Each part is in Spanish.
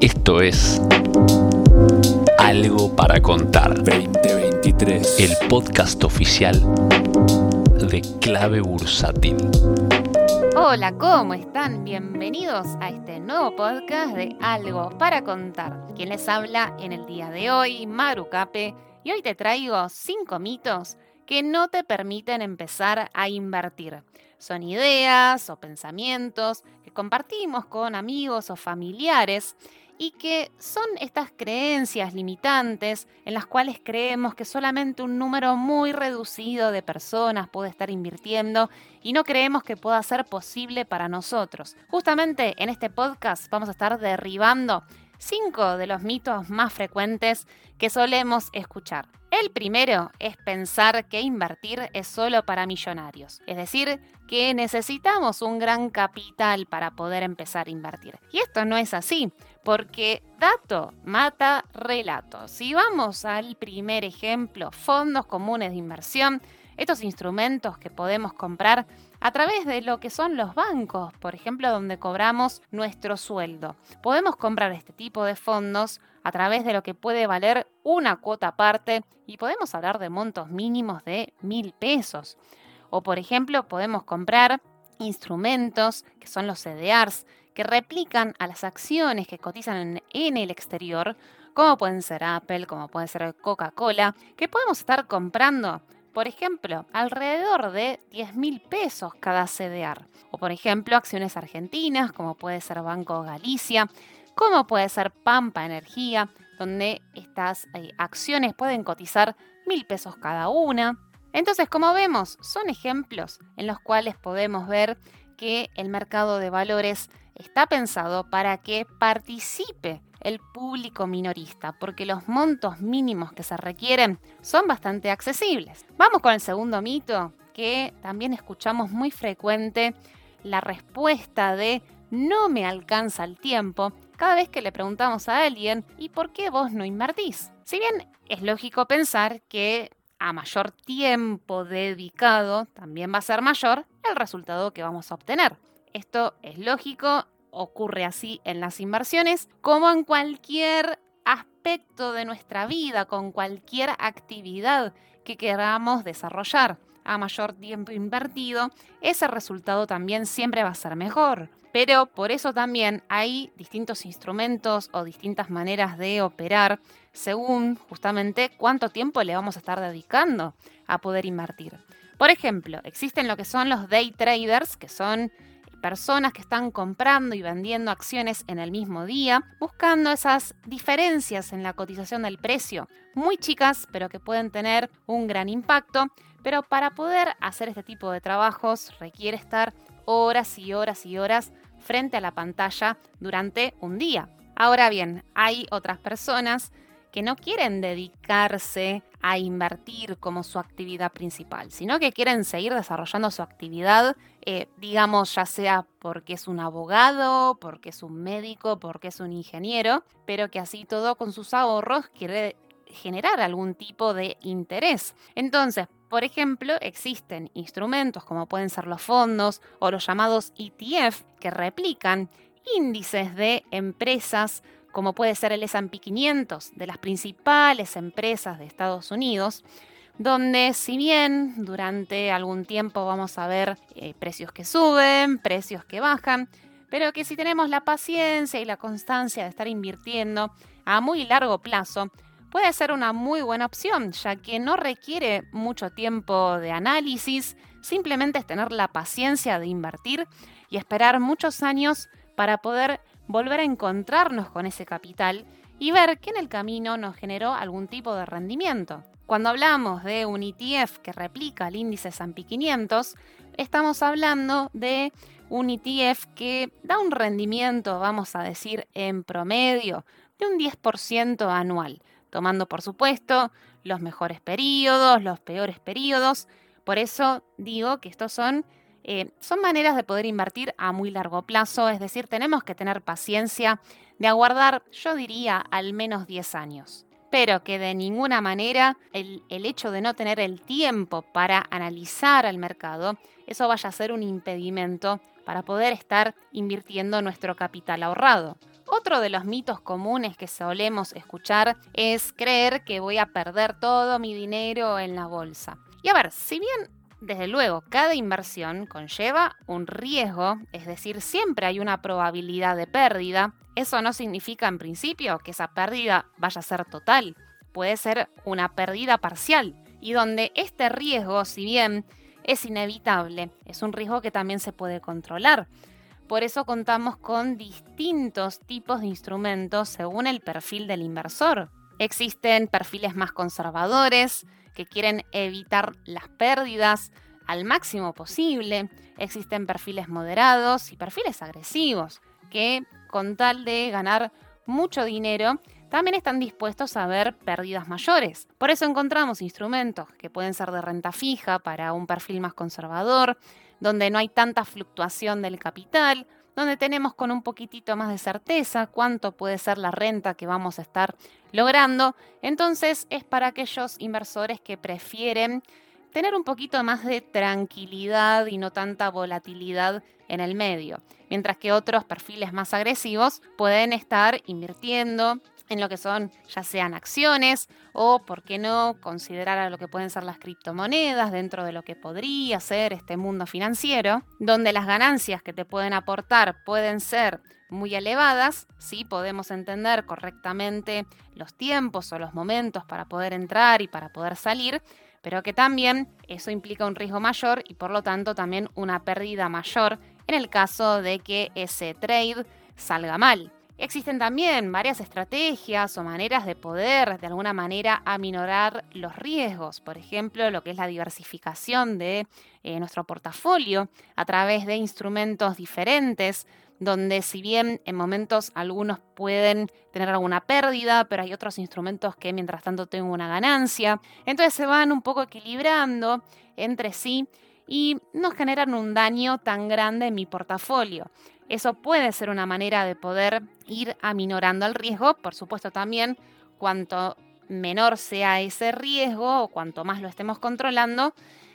Esto es Algo para Contar 2023. el podcast oficial de Clave Bursátil. Hola, ¿cómo están? Bienvenidos a este nuevo podcast de Algo para Contar. Quien les habla en el día de hoy, Maru Cape, y hoy te traigo 5 mitos que no te permiten empezar a invertir. Son ideas o pensamientos que compartimos con amigos o familiares y que son estas creencias limitantes en las cuales creemos que solamente un número muy reducido de personas puede estar invirtiendo y no creemos que pueda ser posible para nosotros. Justamente en este podcast vamos a estar derribando cinco de los mitos más frecuentes que solemos escuchar. El primero es pensar que invertir es solo para millonarios, es decir, que necesitamos un gran capital para poder empezar a invertir. Y esto no es así, porque dato mata relato. Si vamos al primer ejemplo, fondos comunes de inversión, estos instrumentos que podemos comprar a través de lo que son los bancos, por ejemplo, donde cobramos nuestro sueldo. Podemos comprar este tipo de fondos a través de lo que puede valer una cuota aparte y podemos hablar de montos mínimos de mil pesos. O, por ejemplo, podemos comprar instrumentos que son los CDRs, que replican a las acciones que cotizan en, el exterior, como pueden ser Apple, como puede ser Coca-Cola, que podemos estar comprando por ejemplo, alrededor de 10 mil pesos cada CDR. O por ejemplo, acciones argentinas, como puede ser Banco Galicia, como puede ser Pampa Energía, donde estas eh, acciones pueden cotizar mil pesos cada una. Entonces, como vemos, son ejemplos en los cuales podemos ver que el mercado de valores está pensado para que participe el público minorista, porque los montos mínimos que se requieren son bastante accesibles. Vamos con el segundo mito, que también escuchamos muy frecuente la respuesta de no me alcanza el tiempo cada vez que le preguntamos a alguien ¿y por qué vos no invertís? Si bien es lógico pensar que a mayor tiempo dedicado también va a ser mayor el resultado que vamos a obtener. Esto es lógico ocurre así en las inversiones, como en cualquier aspecto de nuestra vida, con cualquier actividad que queramos desarrollar. A mayor tiempo invertido, ese resultado también siempre va a ser mejor. Pero por eso también hay distintos instrumentos o distintas maneras de operar según justamente cuánto tiempo le vamos a estar dedicando a poder invertir. Por ejemplo, existen lo que son los day traders, que son personas que están comprando y vendiendo acciones en el mismo día, buscando esas diferencias en la cotización del precio, muy chicas, pero que pueden tener un gran impacto. Pero para poder hacer este tipo de trabajos requiere estar horas y horas y horas frente a la pantalla durante un día. Ahora bien, hay otras personas que no quieren dedicarse a invertir como su actividad principal, sino que quieren seguir desarrollando su actividad, eh, digamos, ya sea porque es un abogado, porque es un médico, porque es un ingeniero, pero que así todo con sus ahorros quiere generar algún tipo de interés. Entonces, por ejemplo, existen instrumentos como pueden ser los fondos o los llamados ETF que replican índices de empresas como puede ser el S&P 500 de las principales empresas de Estados Unidos, donde si bien durante algún tiempo vamos a ver eh, precios que suben, precios que bajan, pero que si tenemos la paciencia y la constancia de estar invirtiendo a muy largo plazo, puede ser una muy buena opción, ya que no requiere mucho tiempo de análisis, simplemente es tener la paciencia de invertir y esperar muchos años para poder volver a encontrarnos con ese capital y ver que en el camino nos generó algún tipo de rendimiento. Cuando hablamos de un ETF que replica el índice S&P 500, estamos hablando de un ETF que da un rendimiento, vamos a decir, en promedio de un 10% anual, tomando por supuesto los mejores periodos, los peores periodos. Por eso digo que estos son eh, son maneras de poder invertir a muy largo plazo, es decir, tenemos que tener paciencia de aguardar, yo diría, al menos 10 años. Pero que de ninguna manera el, el hecho de no tener el tiempo para analizar al mercado, eso vaya a ser un impedimento para poder estar invirtiendo nuestro capital ahorrado. Otro de los mitos comunes que solemos escuchar es creer que voy a perder todo mi dinero en la bolsa. Y a ver, si bien desde luego, cada inversión conlleva un riesgo, es decir, siempre hay una probabilidad de pérdida. Eso no significa en principio que esa pérdida vaya a ser total. Puede ser una pérdida parcial y donde este riesgo, si bien es inevitable, es un riesgo que también se puede controlar. Por eso contamos con distintos tipos de instrumentos según el perfil del inversor. Existen perfiles más conservadores, que quieren evitar las pérdidas al máximo posible. Existen perfiles moderados y perfiles agresivos que con tal de ganar mucho dinero también están dispuestos a ver pérdidas mayores. Por eso encontramos instrumentos que pueden ser de renta fija para un perfil más conservador, donde no hay tanta fluctuación del capital, donde tenemos con un poquitito más de certeza cuánto puede ser la renta que vamos a estar logrando. Entonces es para aquellos inversores que prefieren tener un poquito más de tranquilidad y no tanta volatilidad en el medio, mientras que otros perfiles más agresivos pueden estar invirtiendo en lo que son ya sean acciones o, por qué no, considerar a lo que pueden ser las criptomonedas dentro de lo que podría ser este mundo financiero, donde las ganancias que te pueden aportar pueden ser muy elevadas, si podemos entender correctamente los tiempos o los momentos para poder entrar y para poder salir, pero que también eso implica un riesgo mayor y por lo tanto también una pérdida mayor en el caso de que ese trade salga mal. Existen también varias estrategias o maneras de poder de alguna manera aminorar los riesgos, por ejemplo, lo que es la diversificación de eh, nuestro portafolio a través de instrumentos diferentes, donde si bien en momentos algunos pueden tener alguna pérdida, pero hay otros instrumentos que mientras tanto tengo una ganancia, entonces se van un poco equilibrando entre sí y no generan un daño tan grande en mi portafolio. Eso puede ser una manera de poder ir aminorando el riesgo, por supuesto también cuanto menor sea ese riesgo o cuanto más lo estemos controlando,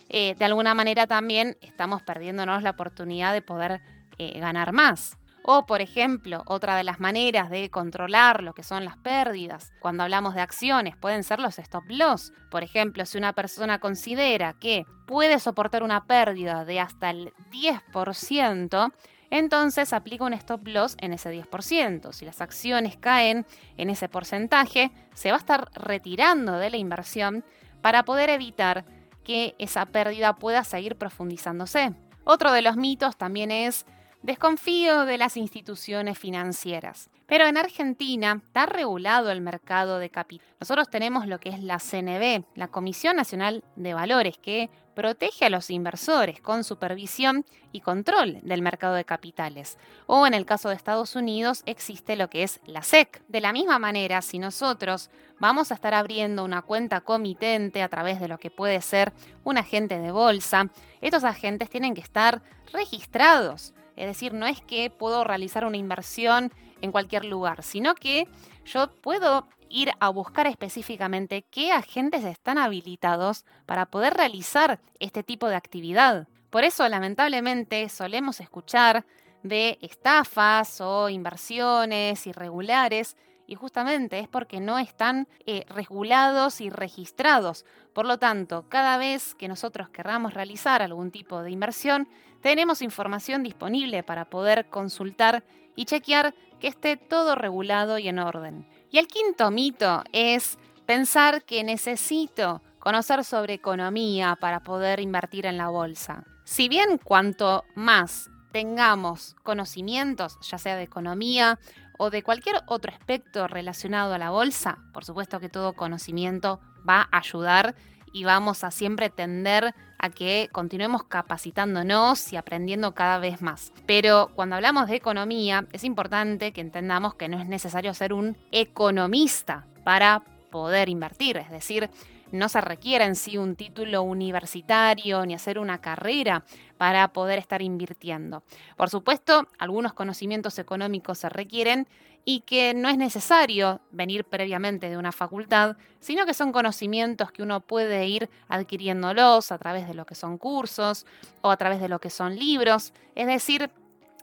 eh, de alguna manera también estamos perdiéndonos la oportunidad de poder eh, ganar más. O, por ejemplo, otra de las maneras de controlar lo que son las pérdidas, cuando hablamos de acciones, pueden ser los stop loss. Por ejemplo, si una persona considera que puede soportar una pérdida de hasta el 10%, entonces aplica un stop loss en ese 10%. Si las acciones caen en ese porcentaje, se va a estar retirando de la inversión para poder evitar que esa pérdida pueda seguir profundizándose. Otro de los mitos también es desconfío de las instituciones financieras. Pero en Argentina está regulado el mercado de capital. Nosotros tenemos lo que es la CNB, la Comisión Nacional de Valores, que protege a los inversores con supervisión y control del mercado de capitales. O en el caso de Estados Unidos existe lo que es la SEC. De la misma manera, si nosotros vamos a estar abriendo una cuenta comitente a través de lo que puede ser un agente de bolsa, estos agentes tienen que estar registrados. Es decir, no es que puedo realizar una inversión en cualquier lugar, sino que yo puedo ir a buscar específicamente qué agentes están habilitados para poder realizar este tipo de actividad. Por eso, lamentablemente, solemos escuchar de estafas o inversiones irregulares y justamente es porque no están eh, regulados y registrados. Por lo tanto, cada vez que nosotros querramos realizar algún tipo de inversión, tenemos información disponible para poder consultar y chequear esté todo regulado y en orden. Y el quinto mito es pensar que necesito conocer sobre economía para poder invertir en la bolsa. Si bien cuanto más tengamos conocimientos, ya sea de economía o de cualquier otro aspecto relacionado a la bolsa, por supuesto que todo conocimiento va a ayudar y vamos a siempre tender a que continuemos capacitándonos y aprendiendo cada vez más. Pero cuando hablamos de economía, es importante que entendamos que no es necesario ser un economista para poder invertir, es decir, no se requiere en sí un título universitario ni hacer una carrera para poder estar invirtiendo. Por supuesto, algunos conocimientos económicos se requieren y que no es necesario venir previamente de una facultad, sino que son conocimientos que uno puede ir adquiriéndolos a través de lo que son cursos o a través de lo que son libros. Es decir,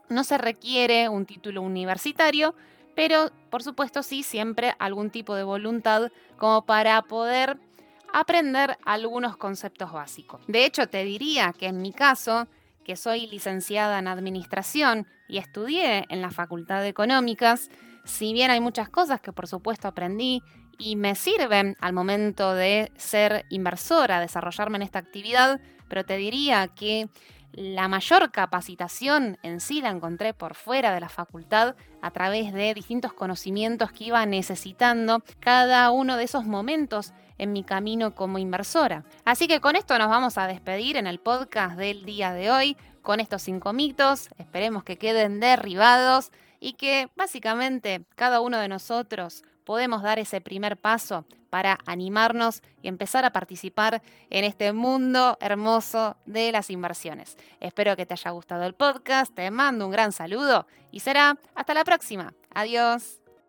no se requiere un título universitario, pero por supuesto sí siempre algún tipo de voluntad como para poder aprender algunos conceptos básicos. De hecho, te diría que en mi caso, que soy licenciada en administración y estudié en la Facultad de Económicas, si bien hay muchas cosas que por supuesto aprendí y me sirven al momento de ser inversora, desarrollarme en esta actividad, pero te diría que la mayor capacitación en sí la encontré por fuera de la facultad a través de distintos conocimientos que iba necesitando cada uno de esos momentos en mi camino como inversora. Así que con esto nos vamos a despedir en el podcast del día de hoy, con estos cinco mitos, esperemos que queden derribados y que básicamente cada uno de nosotros podemos dar ese primer paso para animarnos y empezar a participar en este mundo hermoso de las inversiones. Espero que te haya gustado el podcast, te mando un gran saludo y será hasta la próxima. Adiós.